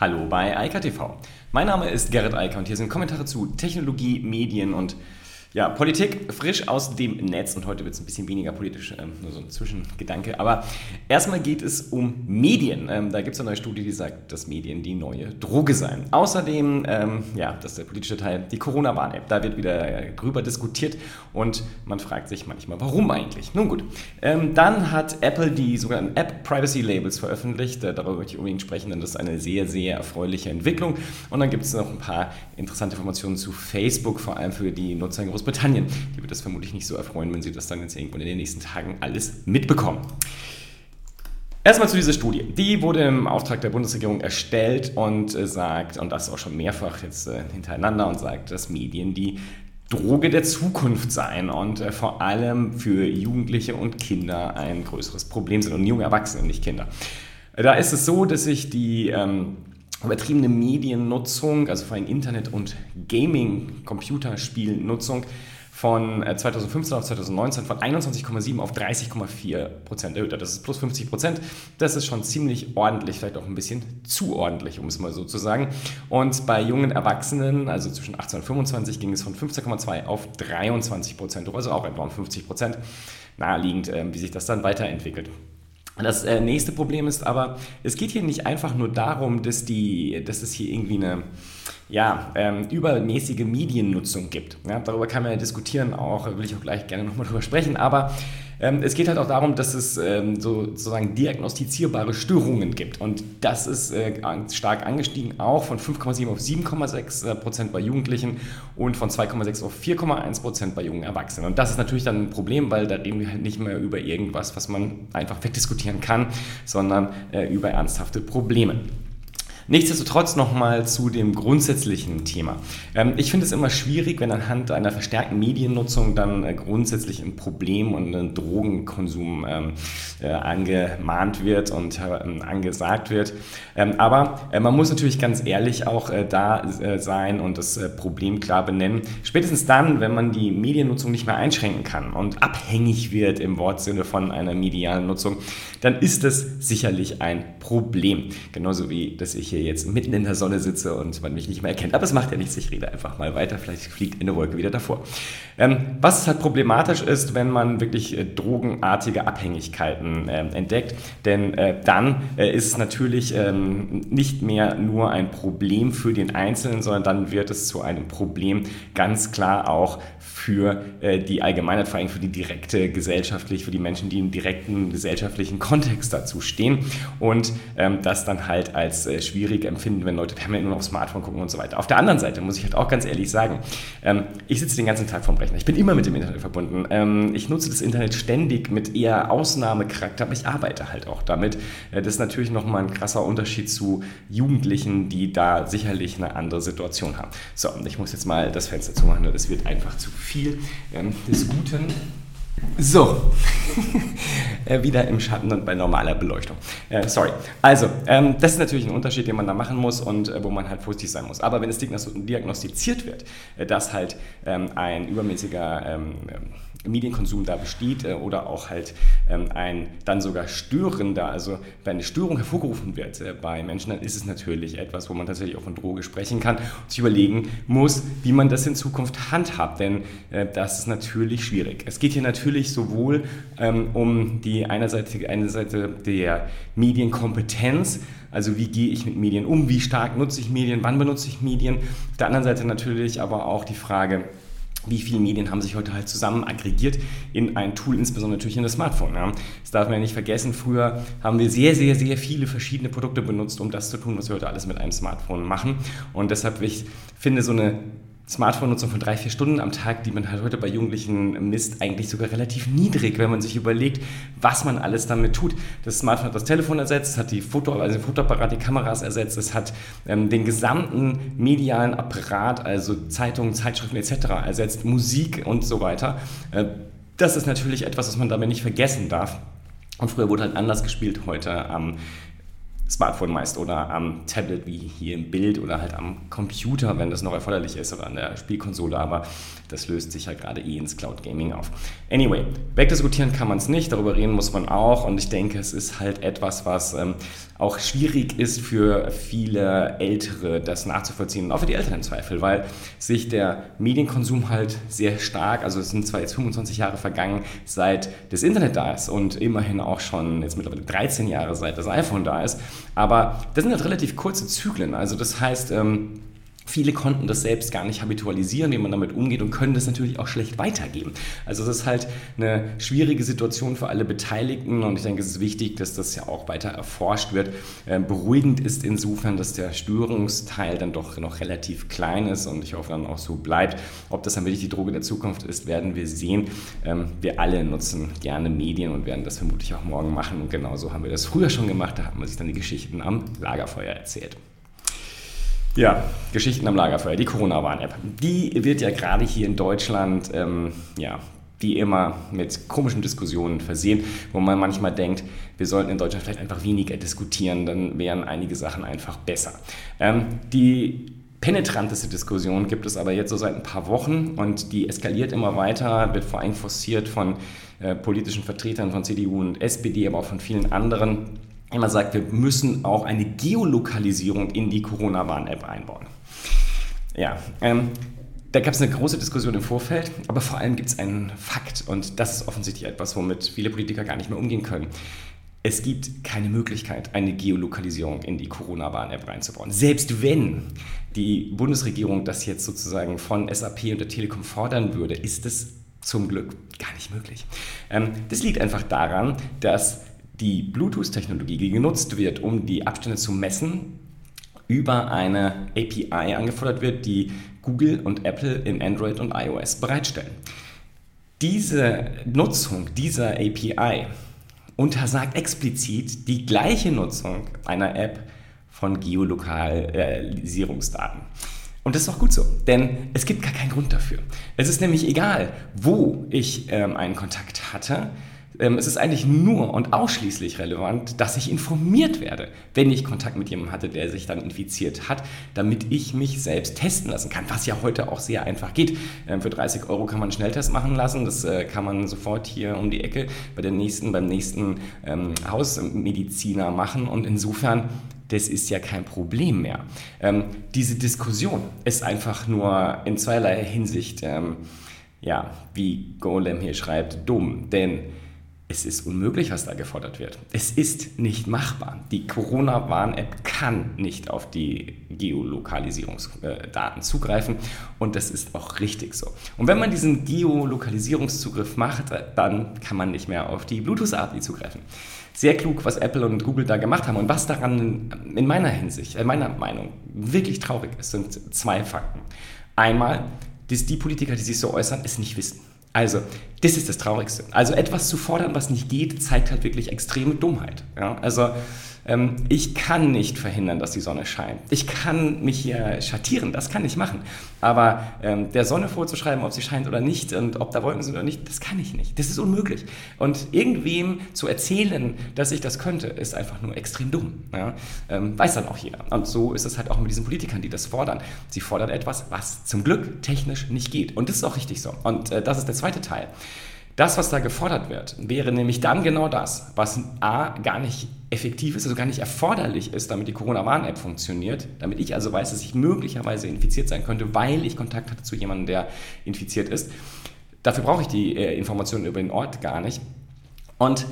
Hallo bei Eika TV. Mein Name ist Gerrit Eiker und hier sind Kommentare zu Technologie, Medien und ja, Politik frisch aus dem Netz und heute wird es ein bisschen weniger politisch, ähm, nur so ein Zwischengedanke. Aber erstmal geht es um Medien. Ähm, da gibt es eine neue Studie, die sagt, dass Medien die neue Droge seien. Außerdem, ähm, ja, das ist der politische Teil, die Corona-Warn-App. Da wird wieder drüber diskutiert und man fragt sich manchmal, warum eigentlich? Nun gut, ähm, dann hat Apple die sogenannten App Privacy Labels veröffentlicht. Äh, darüber möchte ich unbedingt sprechen, denn das ist eine sehr, sehr erfreuliche Entwicklung. Und dann gibt es noch ein paar interessante Informationen zu Facebook, vor allem für die Nutzer in Großbritannien. Die wird das vermutlich nicht so erfreuen, wenn sie das dann jetzt irgendwann in den nächsten Tagen alles mitbekommen. Erstmal zu dieser Studie. Die wurde im Auftrag der Bundesregierung erstellt und äh, sagt, und das auch schon mehrfach jetzt äh, hintereinander, und sagt, dass Medien die Droge der Zukunft seien und äh, vor allem für Jugendliche und Kinder ein größeres Problem sind und junge Erwachsene, nicht Kinder. Da ist es so, dass sich die ähm, übertriebene Mediennutzung, also vor allem Internet- und Gaming-Computerspielnutzung, von 2015 äh, auf 2019 von 21,7 auf 30,4 Prozent erhöht. Das ist plus 50 Prozent. Das ist schon ziemlich ordentlich, vielleicht auch ein bisschen zu ordentlich, um es mal so zu sagen. Und bei jungen Erwachsenen, also zwischen 18 und 25, ging es von 15,2 auf 23 Prozent, also auch etwa um 50 Prozent. Naheliegend, äh, wie sich das dann weiterentwickelt. Das äh, nächste Problem ist aber, es geht hier nicht einfach nur darum, dass, die, dass es hier irgendwie eine ja, ähm, übermäßige Mediennutzung gibt. Ja, darüber kann man ja diskutieren, auch will ich auch gleich gerne nochmal drüber sprechen, aber ähm, es geht halt auch darum, dass es ähm, so, sozusagen diagnostizierbare Störungen gibt und das ist äh, stark angestiegen, auch von 5,7 auf 7,6 äh, Prozent bei Jugendlichen und von 2,6 auf 4,1 Prozent bei jungen Erwachsenen. Und das ist natürlich dann ein Problem, weil da reden wir halt nicht mehr über irgendwas, was man einfach wegdiskutieren kann, sondern äh, über ernsthafte Probleme. Nichtsdestotrotz nochmal zu dem grundsätzlichen Thema. Ähm, ich finde es immer schwierig, wenn anhand einer verstärkten Mediennutzung dann äh, grundsätzlich ein Problem und ein Drogenkonsum ähm, äh, angemahnt wird und äh, angesagt wird. Ähm, aber man muss natürlich ganz ehrlich auch da sein und das Problem klar benennen. Spätestens dann, wenn man die Mediennutzung nicht mehr einschränken kann und abhängig wird im Wortsinne von einer medialen Nutzung, dann ist das sicherlich ein Problem. Genauso wie, dass ich hier hier jetzt mitten in der Sonne sitze und man mich nicht mehr erkennt. Aber es macht ja nichts, ich rede einfach mal weiter, vielleicht fliegt eine Wolke wieder davor. Ähm, was halt problematisch ist, wenn man wirklich äh, drogenartige Abhängigkeiten äh, entdeckt, denn äh, dann äh, ist es natürlich ähm, nicht mehr nur ein Problem für den Einzelnen, sondern dann wird es zu einem Problem ganz klar auch für äh, die Allgemeinheit, vor allem für die direkte gesellschaftlich, für die Menschen, die im direkten gesellschaftlichen Kontext dazu stehen und ähm, das dann halt als äh, schwierig empfinden, wenn Leute permanent nur aufs Smartphone gucken und so weiter. Auf der anderen Seite muss ich halt auch ganz ehrlich sagen, ähm, ich sitze den ganzen Tag vorm Rechner. Ich bin immer mit dem Internet verbunden. Ähm, ich nutze das Internet ständig mit eher Ausnahmecharakter, aber ich arbeite halt auch damit. Äh, das ist natürlich nochmal ein krasser Unterschied zu Jugendlichen, die da sicherlich eine andere Situation haben. So, und ich muss jetzt mal das Fenster zumachen, das wird einfach zu viel ähm, des Guten. So, äh, wieder im Schatten und bei normaler Beleuchtung. Äh, sorry. Also, ähm, das ist natürlich ein Unterschied, den man da machen muss und äh, wo man halt vorsichtig sein muss. Aber wenn es diagnostiziert wird, äh, dass halt ähm, ein übermäßiger ähm, Medienkonsum da besteht äh, oder auch halt ähm, ein dann sogar störender, also wenn eine Störung hervorgerufen wird äh, bei Menschen, dann ist es natürlich etwas, wo man tatsächlich auch von Droge sprechen kann und sich überlegen muss, wie man das in Zukunft handhabt, denn äh, das ist natürlich schwierig. Es geht hier natürlich sowohl ähm, um die eine Seite, eine Seite der Medienkompetenz, also wie gehe ich mit Medien um, wie stark nutze ich Medien, wann benutze ich Medien. Auf der anderen Seite natürlich aber auch die Frage, wie viele Medien haben sich heute halt zusammen aggregiert in ein Tool, insbesondere natürlich in das Smartphone. Ja. Das darf man ja nicht vergessen. Früher haben wir sehr, sehr, sehr viele verschiedene Produkte benutzt, um das zu tun, was wir heute alles mit einem Smartphone machen. Und deshalb, ich finde, so eine Smartphone-Nutzung von drei, vier Stunden am Tag, die man halt heute bei Jugendlichen misst, eigentlich sogar relativ niedrig, wenn man sich überlegt, was man alles damit tut. Das Smartphone hat das Telefon ersetzt, hat die Foto, also den Fotoapparat, die Kameras ersetzt, es hat ähm, den gesamten medialen Apparat, also Zeitungen, Zeitschriften etc. ersetzt, Musik und so weiter. Äh, das ist natürlich etwas, was man damit nicht vergessen darf. Und früher wurde halt anders gespielt, heute am Smartphone meist oder am Tablet wie hier im Bild oder halt am Computer, wenn das noch erforderlich ist oder an der Spielkonsole, aber das löst sich ja gerade eh ins Cloud Gaming auf. Anyway, wegdiskutieren kann man es nicht, darüber reden muss man auch und ich denke, es ist halt etwas, was ähm, auch schwierig ist für viele Ältere, das nachzuvollziehen und auch für die Eltern im Zweifel, weil sich der Medienkonsum halt sehr stark, also es sind zwar jetzt 25 Jahre vergangen, seit das Internet da ist und immerhin auch schon jetzt mittlerweile 13 Jahre, seit das iPhone da ist, aber das sind halt relativ kurze Zyklen. Also das heißt, ähm, Viele konnten das selbst gar nicht habitualisieren, wie man damit umgeht und können das natürlich auch schlecht weitergeben. Also es ist halt eine schwierige Situation für alle Beteiligten und ich denke, es ist wichtig, dass das ja auch weiter erforscht wird. Ähm, beruhigend ist insofern, dass der Störungsteil dann doch noch relativ klein ist und ich hoffe dann auch so bleibt. Ob das dann wirklich die Droge der Zukunft ist, werden wir sehen. Ähm, wir alle nutzen gerne Medien und werden das vermutlich auch morgen machen und genauso haben wir das früher schon gemacht. Da haben wir sich dann die Geschichten am Lagerfeuer erzählt. Ja, Geschichten am Lagerfeuer, die Corona-Warn-App. Die wird ja gerade hier in Deutschland, ähm, ja, wie immer mit komischen Diskussionen versehen, wo man manchmal denkt, wir sollten in Deutschland vielleicht einfach weniger diskutieren, dann wären einige Sachen einfach besser. Ähm, die penetranteste Diskussion gibt es aber jetzt so seit ein paar Wochen und die eskaliert immer weiter, wird vor allem forciert von äh, politischen Vertretern von CDU und SPD, aber auch von vielen anderen immer sagt, wir müssen auch eine Geolokalisierung in die Corona-Warn-App einbauen. Ja, ähm, da gab es eine große Diskussion im Vorfeld, aber vor allem gibt es einen Fakt und das ist offensichtlich etwas, womit viele Politiker gar nicht mehr umgehen können. Es gibt keine Möglichkeit, eine Geolokalisierung in die Corona-Warn-App reinzubauen. Selbst wenn die Bundesregierung das jetzt sozusagen von SAP und der Telekom fordern würde, ist es zum Glück gar nicht möglich. Ähm, das liegt einfach daran, dass die Bluetooth-Technologie, die genutzt wird, um die Abstände zu messen, über eine API angefordert wird, die Google und Apple in Android und iOS bereitstellen. Diese Nutzung dieser API untersagt explizit die gleiche Nutzung einer App von Geolokalisierungsdaten. Und das ist auch gut so, denn es gibt gar keinen Grund dafür. Es ist nämlich egal, wo ich ähm, einen Kontakt hatte, es ist eigentlich nur und ausschließlich relevant, dass ich informiert werde, wenn ich Kontakt mit jemandem hatte, der sich dann infiziert hat, damit ich mich selbst testen lassen kann, was ja heute auch sehr einfach geht. Ähm, für 30 Euro kann man einen Schnelltest machen lassen, das äh, kann man sofort hier um die Ecke bei der nächsten, beim nächsten ähm, Hausmediziner machen und insofern das ist ja kein Problem mehr. Ähm, diese Diskussion ist einfach nur in zweierlei Hinsicht, ähm, ja, wie Golem hier schreibt, dumm. Denn es ist unmöglich, was da gefordert wird. Es ist nicht machbar. Die Corona-Warn-App kann nicht auf die Geolokalisierungsdaten zugreifen und das ist auch richtig so. Und wenn man diesen Geolokalisierungszugriff macht, dann kann man nicht mehr auf die Bluetooth-API zugreifen. Sehr klug, was Apple und Google da gemacht haben und was daran in meiner Hinsicht, in meiner Meinung wirklich traurig ist, sind zwei Fakten. Einmal, dass die Politiker, die sich so äußern, es nicht wissen. Also, das ist das Traurigste. Also etwas zu fordern, was nicht geht, zeigt halt wirklich extreme Dummheit. Ja? Also ähm, ich kann nicht verhindern, dass die Sonne scheint. Ich kann mich hier schattieren, das kann ich machen. Aber ähm, der Sonne vorzuschreiben, ob sie scheint oder nicht und ob da Wolken sind oder nicht, das kann ich nicht. Das ist unmöglich. Und irgendwem zu erzählen, dass ich das könnte, ist einfach nur extrem dumm. Ja? Ähm, weiß dann auch jeder. Und so ist es halt auch mit diesen Politikern, die das fordern. Sie fordern etwas, was zum Glück technisch nicht geht. Und das ist auch richtig so. Und äh, das ist der zweite Teil. Das, was da gefordert wird, wäre nämlich dann genau das, was A gar nicht effektiv ist, also gar nicht erforderlich ist, damit die Corona-Warn-App funktioniert, damit ich also weiß, dass ich möglicherweise infiziert sein könnte, weil ich Kontakt hatte zu jemandem, der infiziert ist. Dafür brauche ich die äh, Informationen über den Ort gar nicht. Und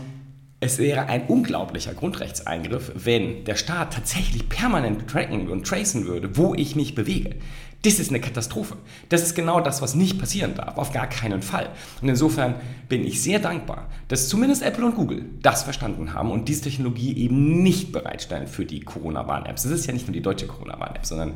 es wäre ein unglaublicher Grundrechtseingriff, wenn der Staat tatsächlich permanent tracken und tracen würde, wo ich mich bewege. Das ist eine Katastrophe. Das ist genau das, was nicht passieren darf. Auf gar keinen Fall. Und insofern bin ich sehr dankbar, dass zumindest Apple und Google das verstanden haben und diese Technologie eben nicht bereitstellen für die Corona-Warn-Apps. Es ist ja nicht nur die deutsche Corona-Warn-App, sondern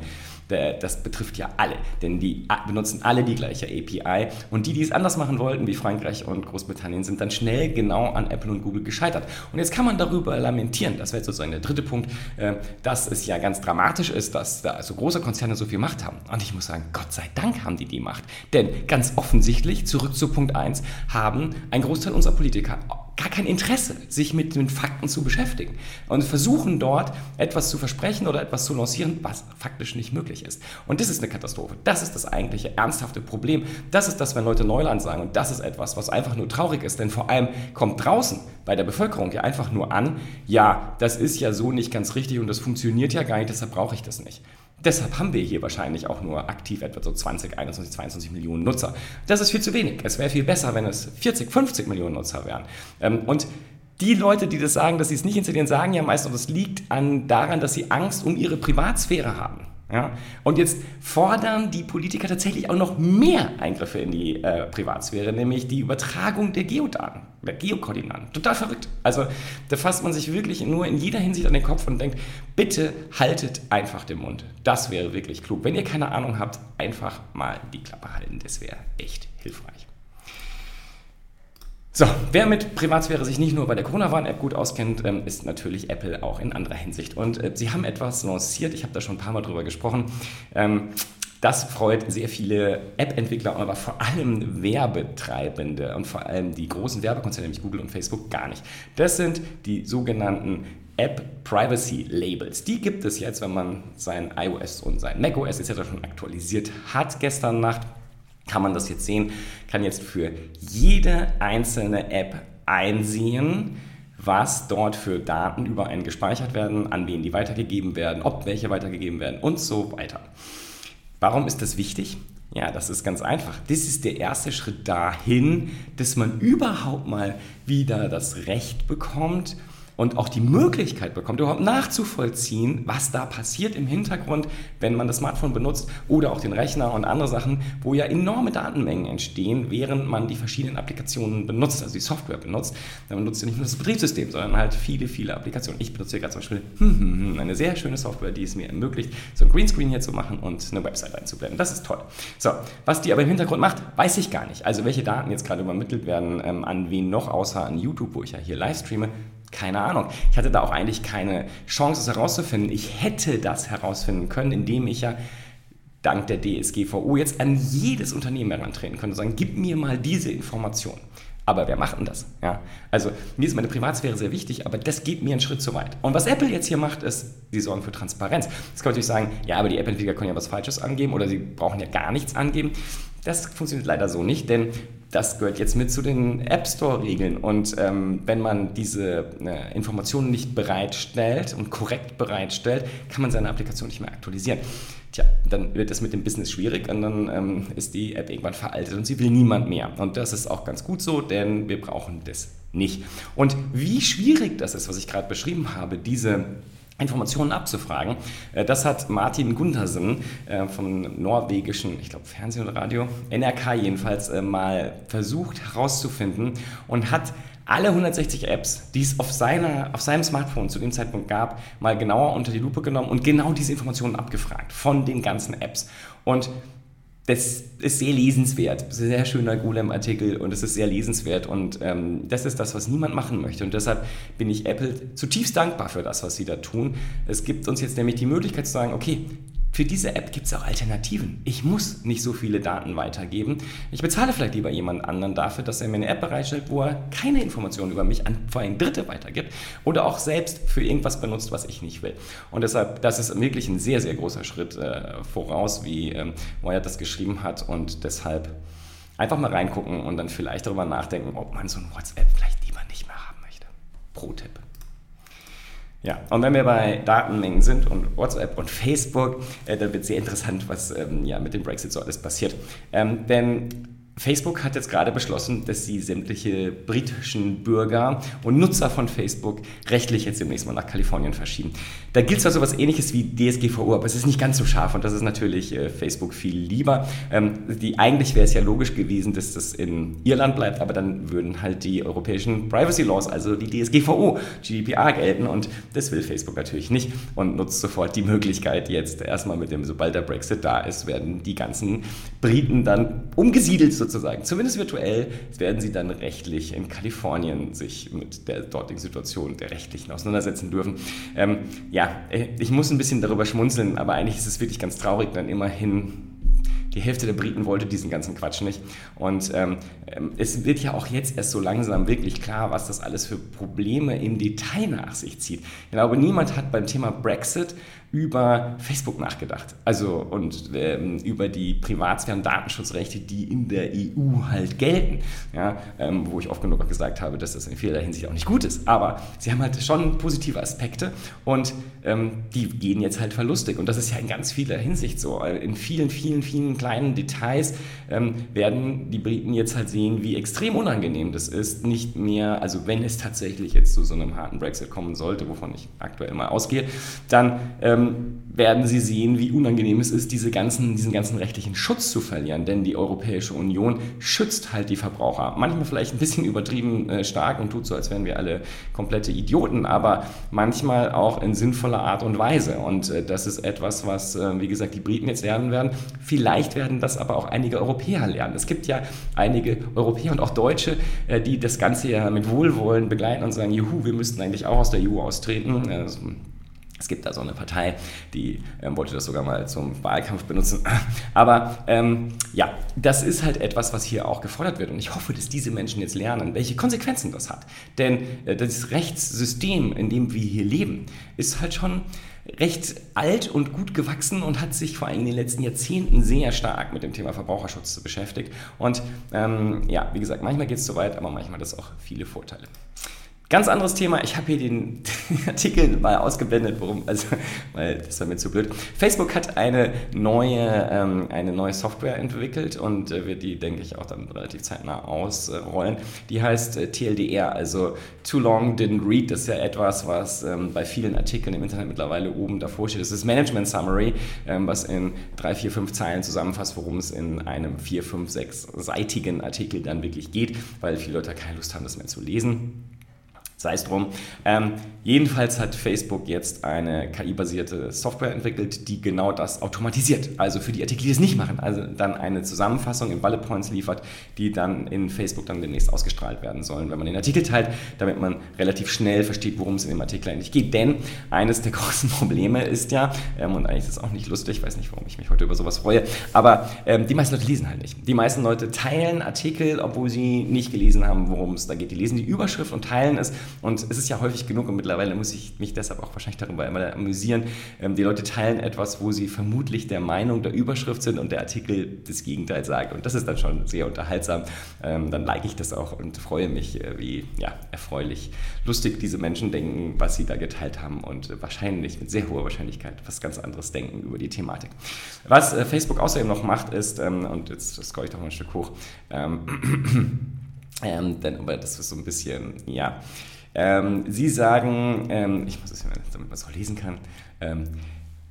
das betrifft ja alle, denn die benutzen alle die gleiche API und die, die es anders machen wollten, wie Frankreich und Großbritannien, sind dann schnell genau an Apple und Google gescheitert. Und jetzt kann man darüber lamentieren, das wäre sozusagen der dritte Punkt, äh, dass es ja ganz dramatisch ist, dass da so große Konzerne so viel Macht haben. Und ich muss sagen, Gott sei Dank haben die die Macht. Denn ganz offensichtlich, zurück zu Punkt 1, haben ein Großteil unserer Politiker gar kein Interesse, sich mit den Fakten zu beschäftigen und versuchen dort etwas zu versprechen oder etwas zu lancieren, was faktisch nicht möglich ist. Und das ist eine Katastrophe. Das ist das eigentliche ernsthafte Problem. Das ist das, wenn Leute Neuland sagen. Und das ist etwas, was einfach nur traurig ist. Denn vor allem kommt draußen bei der Bevölkerung ja einfach nur an, ja, das ist ja so nicht ganz richtig und das funktioniert ja gar nicht, deshalb brauche ich das nicht. Deshalb haben wir hier wahrscheinlich auch nur aktiv etwa so 20, 21, 22 Millionen Nutzer. Das ist viel zu wenig. Es wäre viel besser, wenn es 40, 50 Millionen Nutzer wären. Ähm, und die Leute, die das sagen, dass sie es nicht installieren, sagen ja meist, und das liegt an, daran, dass sie Angst um ihre Privatsphäre haben. Ja? Und jetzt fordern die Politiker tatsächlich auch noch mehr Eingriffe in die äh, Privatsphäre, nämlich die Übertragung der Geodaten, Geokoordinaten. Total verrückt. Also da fasst man sich wirklich nur in jeder Hinsicht an den Kopf und denkt, bitte haltet einfach den Mund. Das wäre wirklich klug. Wenn ihr keine Ahnung habt, einfach mal die Klappe halten. Das wäre echt hilfreich. So, wer mit Privatsphäre sich nicht nur bei der Corona-Warn-App gut auskennt, ähm, ist natürlich Apple auch in anderer Hinsicht. Und äh, sie haben etwas lanciert, ich habe da schon ein paar Mal drüber gesprochen. Das freut sehr viele App-Entwickler, aber vor allem Werbetreibende und vor allem die großen Werbekonzerne, nämlich Google und Facebook, gar nicht. Das sind die sogenannten App Privacy Labels. Die gibt es jetzt, wenn man sein iOS und sein macOS etc. schon aktualisiert hat gestern Nacht kann man das jetzt sehen, kann jetzt für jede einzelne App einsehen, was dort für Daten über einen gespeichert werden, an wen die weitergegeben werden, ob welche weitergegeben werden und so weiter. Warum ist das wichtig? Ja, das ist ganz einfach. Das ist der erste Schritt dahin, dass man überhaupt mal wieder das Recht bekommt, und auch die Möglichkeit bekommt, überhaupt nachzuvollziehen, was da passiert im Hintergrund, wenn man das Smartphone benutzt oder auch den Rechner und andere Sachen, wo ja enorme Datenmengen entstehen, während man die verschiedenen Applikationen benutzt, also die Software benutzt. Dann benutzt ja nicht nur das Betriebssystem, sondern halt viele, viele Applikationen. Ich benutze hier gerade zum Beispiel eine sehr schöne Software, die es mir ermöglicht, so ein Greenscreen hier zu machen und eine Website einzublenden. Das ist toll. So, was die aber im Hintergrund macht, weiß ich gar nicht. Also welche Daten jetzt gerade übermittelt werden, ähm, an wen noch, außer an YouTube, wo ich ja hier live streame, keine Ahnung. Ich hatte da auch eigentlich keine Chance, es herauszufinden. Ich hätte das herausfinden können, indem ich ja dank der DSGVO jetzt an jedes Unternehmen herantreten könnte und sagen, gib mir mal diese Information. Aber wer macht denn das? Ja? Also mir ist meine Privatsphäre sehr wichtig, aber das geht mir einen Schritt zu weit. Und was Apple jetzt hier macht, ist, sie sorgen für Transparenz. Jetzt kann man natürlich sagen, ja, aber die App-Entwickler können ja was Falsches angeben oder sie brauchen ja gar nichts angeben. Das funktioniert leider so nicht, denn das gehört jetzt mit zu den App Store-Regeln. Und ähm, wenn man diese äh, Informationen nicht bereitstellt und korrekt bereitstellt, kann man seine Applikation nicht mehr aktualisieren. Tja, dann wird das mit dem Business schwierig und dann ähm, ist die App irgendwann veraltet und sie will niemand mehr. Und das ist auch ganz gut so, denn wir brauchen das nicht. Und wie schwierig das ist, was ich gerade beschrieben habe, diese Informationen abzufragen. Äh, das hat Martin Guntersen äh, vom norwegischen, ich glaube Fernsehen oder Radio, NRK jedenfalls, äh, mal versucht herauszufinden und hat alle 160 Apps, die es auf, seiner, auf seinem Smartphone zu dem Zeitpunkt gab, mal genauer unter die Lupe genommen und genau diese Informationen abgefragt von den ganzen Apps. Und das ist sehr lesenswert. Das ist ein sehr schöner Golem-Artikel und es ist sehr lesenswert und ähm, das ist das, was niemand machen möchte. Und deshalb bin ich Apple zutiefst dankbar für das, was sie da tun. Es gibt uns jetzt nämlich die Möglichkeit zu sagen, okay, für diese App gibt es auch Alternativen. Ich muss nicht so viele Daten weitergeben. Ich bezahle vielleicht lieber jemand anderen dafür, dass er mir eine App bereitstellt, wo er keine Informationen über mich an vor allem Dritte weitergibt oder auch selbst für irgendwas benutzt, was ich nicht will. Und deshalb, das ist wirklich ein sehr, sehr großer Schritt äh, voraus, wie ähm, Moya das geschrieben hat. Und deshalb einfach mal reingucken und dann vielleicht darüber nachdenken, ob man so ein WhatsApp vielleicht lieber nicht mehr haben möchte. Pro-Tipp. Ja, und wenn wir bei Datenmengen sind und WhatsApp und Facebook, äh, dann wird sehr interessant, was ähm, ja, mit dem Brexit so alles passiert. Ähm, denn Facebook hat jetzt gerade beschlossen, dass sie sämtliche britischen Bürger und Nutzer von Facebook rechtlich jetzt demnächst mal nach Kalifornien verschieben. Da gilt zwar so etwas ähnliches wie DSGVO, aber es ist nicht ganz so scharf und das ist natürlich äh, Facebook viel lieber. Ähm, die, eigentlich wäre es ja logisch gewesen, dass das in Irland bleibt, aber dann würden halt die europäischen Privacy Laws, also die DSGVO, GDPR gelten und das will Facebook natürlich nicht und nutzt sofort die Möglichkeit jetzt erstmal mit dem, sobald der Brexit da ist, werden die ganzen Briten dann umgesiedelt sozusagen, zumindest virtuell, werden sie dann rechtlich in Kalifornien sich mit der dortigen Situation der rechtlichen auseinandersetzen dürfen. Ähm, ja, ich muss ein bisschen darüber schmunzeln, aber eigentlich ist es wirklich ganz traurig, denn immerhin Die Hälfte der Briten wollte diesen ganzen Quatsch nicht. Und ähm, ähm, es wird ja auch jetzt erst so langsam wirklich klar, was das alles für Probleme im Detail nach sich zieht. Ich glaube, niemand hat beim Thema Brexit über Facebook nachgedacht. Also und ähm, über die Privatsphäre- und Datenschutzrechte, die in der EU halt gelten. Ja, ähm, wo ich oft genug gesagt habe, dass das in vielerlei Hinsicht auch nicht gut ist. Aber sie haben halt schon positive Aspekte und ähm, die gehen jetzt halt verlustig. Und das ist ja in ganz vieler Hinsicht so. In vielen, vielen, vielen kleinen Details ähm, werden die Briten jetzt halt sehen, wie extrem unangenehm das ist, nicht mehr, also wenn es tatsächlich jetzt zu so einem harten Brexit kommen sollte, wovon ich aktuell mal ausgehe, dann ähm, werden sie sehen, wie unangenehm es ist, diese ganzen, diesen ganzen rechtlichen Schutz zu verlieren. Denn die Europäische Union schützt halt die Verbraucher. Manchmal vielleicht ein bisschen übertrieben äh, stark und tut so, als wären wir alle komplette Idioten, aber manchmal auch in sinnvoller Art und Weise. Und äh, das ist etwas, was, äh, wie gesagt, die Briten jetzt lernen werden. Vielleicht werden das aber auch einige Europäer lernen. Es gibt ja einige Europäer und auch Deutsche, äh, die das Ganze ja mit Wohlwollen begleiten und sagen, juhu, wir müssten eigentlich auch aus der EU austreten. Es gibt da so eine Partei, die ähm, wollte das sogar mal zum Wahlkampf benutzen. Aber ähm, ja, das ist halt etwas, was hier auch gefordert wird. Und ich hoffe, dass diese Menschen jetzt lernen, welche Konsequenzen das hat. Denn äh, das Rechtssystem, in dem wir hier leben, ist halt schon recht alt und gut gewachsen und hat sich vor allem in den letzten Jahrzehnten sehr stark mit dem Thema Verbraucherschutz beschäftigt. Und ähm, ja, wie gesagt, manchmal geht es zu weit, aber manchmal hat es auch viele Vorteile. Ganz anderes Thema. Ich habe hier den Artikel mal ausgeblendet, warum, also, weil das war mir zu blöd. Facebook hat eine neue, ähm, eine neue Software entwickelt und äh, wird die, denke ich, auch dann relativ zeitnah ausrollen. Die heißt äh, TLDR, also Too Long Didn't Read. Das ist ja etwas, was ähm, bei vielen Artikeln im Internet mittlerweile oben davor steht. Das ist Management Summary, ähm, was in drei, vier, fünf Zeilen zusammenfasst, worum es in einem vier, fünf, sechs seitigen Artikel dann wirklich geht, weil viele Leute keine Lust haben, das mehr zu lesen sei es drum. Ähm, jedenfalls hat Facebook jetzt eine KI-basierte Software entwickelt, die genau das automatisiert. Also für die Artikel, die es nicht machen. Also dann eine Zusammenfassung in Bullet Points liefert, die dann in Facebook dann demnächst ausgestrahlt werden sollen, wenn man den Artikel teilt, damit man relativ schnell versteht, worum es in dem Artikel eigentlich geht. Denn eines der großen Probleme ist ja, ähm, und eigentlich ist es auch nicht lustig, ich weiß nicht, warum ich mich heute über sowas freue, aber ähm, die meisten Leute lesen halt nicht. Die meisten Leute teilen Artikel, obwohl sie nicht gelesen haben, worum es da geht. Die lesen die Überschrift und teilen es und es ist ja häufig genug und mittlerweile muss ich mich deshalb auch wahrscheinlich darüber immer amüsieren. Ähm, die Leute teilen etwas, wo sie vermutlich der Meinung der Überschrift sind und der Artikel das Gegenteil sagt. Und das ist dann schon sehr unterhaltsam. Ähm, dann like ich das auch und freue mich, äh, wie ja, erfreulich lustig diese Menschen denken, was sie da geteilt haben und wahrscheinlich mit sehr hoher Wahrscheinlichkeit was ganz anderes denken über die Thematik. Was äh, Facebook außerdem noch macht, ist, ähm, und jetzt scroll ich doch mal ein Stück hoch, ähm, ähm, denn, aber das ist so ein bisschen, ja, ähm, Sie sagen, ähm, ich muss es, damit man es auch lesen kann, ähm,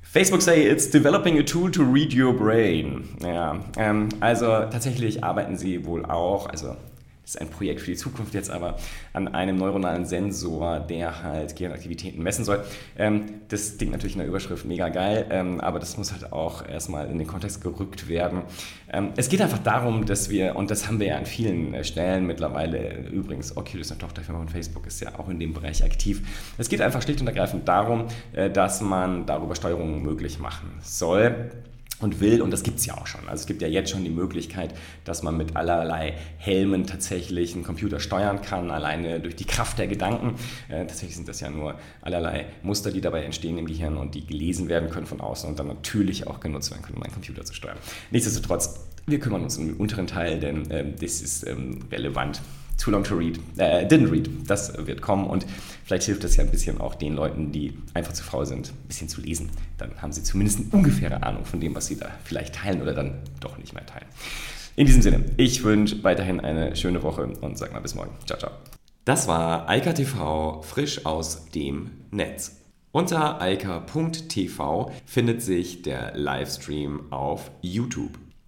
Facebook say it's developing a tool to read your brain. Ja, ähm, also tatsächlich arbeiten sie wohl auch, also ist ein Projekt für die Zukunft jetzt aber an einem neuronalen Sensor, der halt Gehirnaktivitäten messen soll. Ähm, das klingt natürlich in der Überschrift mega geil, ähm, aber das muss halt auch erstmal in den Kontext gerückt werden. Ähm, es geht einfach darum, dass wir, und das haben wir ja an vielen äh, Stellen mittlerweile, übrigens Oculus, eine Tochterfirma von Facebook, ist ja auch in dem Bereich aktiv. Es geht einfach schlicht und ergreifend darum, äh, dass man darüber Steuerungen möglich machen soll und will, und das gibt es ja auch schon. Also es gibt ja jetzt schon die Möglichkeit, dass man mit allerlei Helmen tatsächlich einen Computer steuern kann, alleine durch die Kraft der Gedanken. Äh, tatsächlich sind das ja nur allerlei Muster, die dabei entstehen im Gehirn und die gelesen werden können von außen und dann natürlich auch genutzt werden können, um einen Computer zu steuern. Nichtsdestotrotz, wir kümmern uns um den unteren Teil, denn äh, das ist ähm, relevant Too Long to Read, äh, Didn't Read, das wird kommen und vielleicht hilft das ja ein bisschen auch den Leuten, die einfach zu faul sind, ein bisschen zu lesen. Dann haben sie zumindest eine ungefähre Ahnung von dem, was sie da vielleicht teilen oder dann doch nicht mehr teilen. In diesem Sinne, ich wünsche weiterhin eine schöne Woche und sag mal bis morgen. Ciao, ciao. Das war Eika TV frisch aus dem Netz. Unter eika.tv findet sich der Livestream auf YouTube.